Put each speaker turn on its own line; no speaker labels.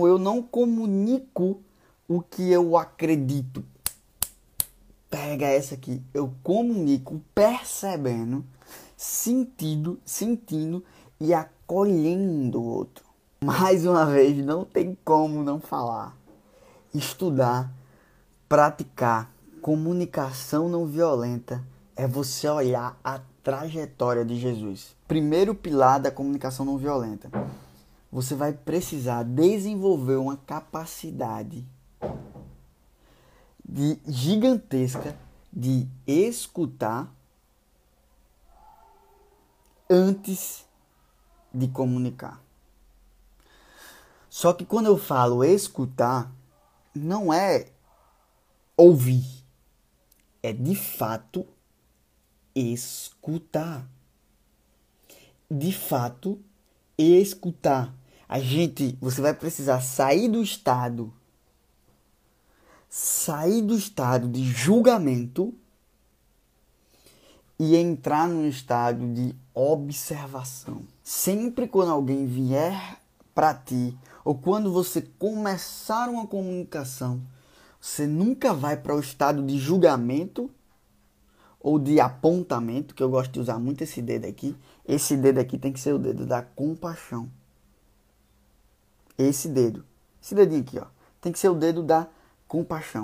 Eu não comunico o que eu acredito. Pega essa aqui. Eu comunico percebendo, sentindo, sentindo e acolhendo o outro. Mais uma vez, não tem como não falar. Estudar, praticar comunicação não violenta é você olhar a trajetória de Jesus. Primeiro pilar da comunicação não violenta. Você vai precisar desenvolver uma capacidade de gigantesca de escutar antes de comunicar. Só que quando eu falo escutar, não é ouvir, é de fato escutar. De fato, escutar. A gente, você vai precisar sair do estado sair do estado de julgamento e entrar no estado de observação. Sempre quando alguém vier para ti ou quando você começar uma comunicação, você nunca vai para o estado de julgamento ou de apontamento, que eu gosto de usar muito esse dedo aqui. Esse dedo aqui tem que ser o dedo da compaixão. Esse dedo, esse dedinho aqui, ó, tem que ser o dedo da compaixão.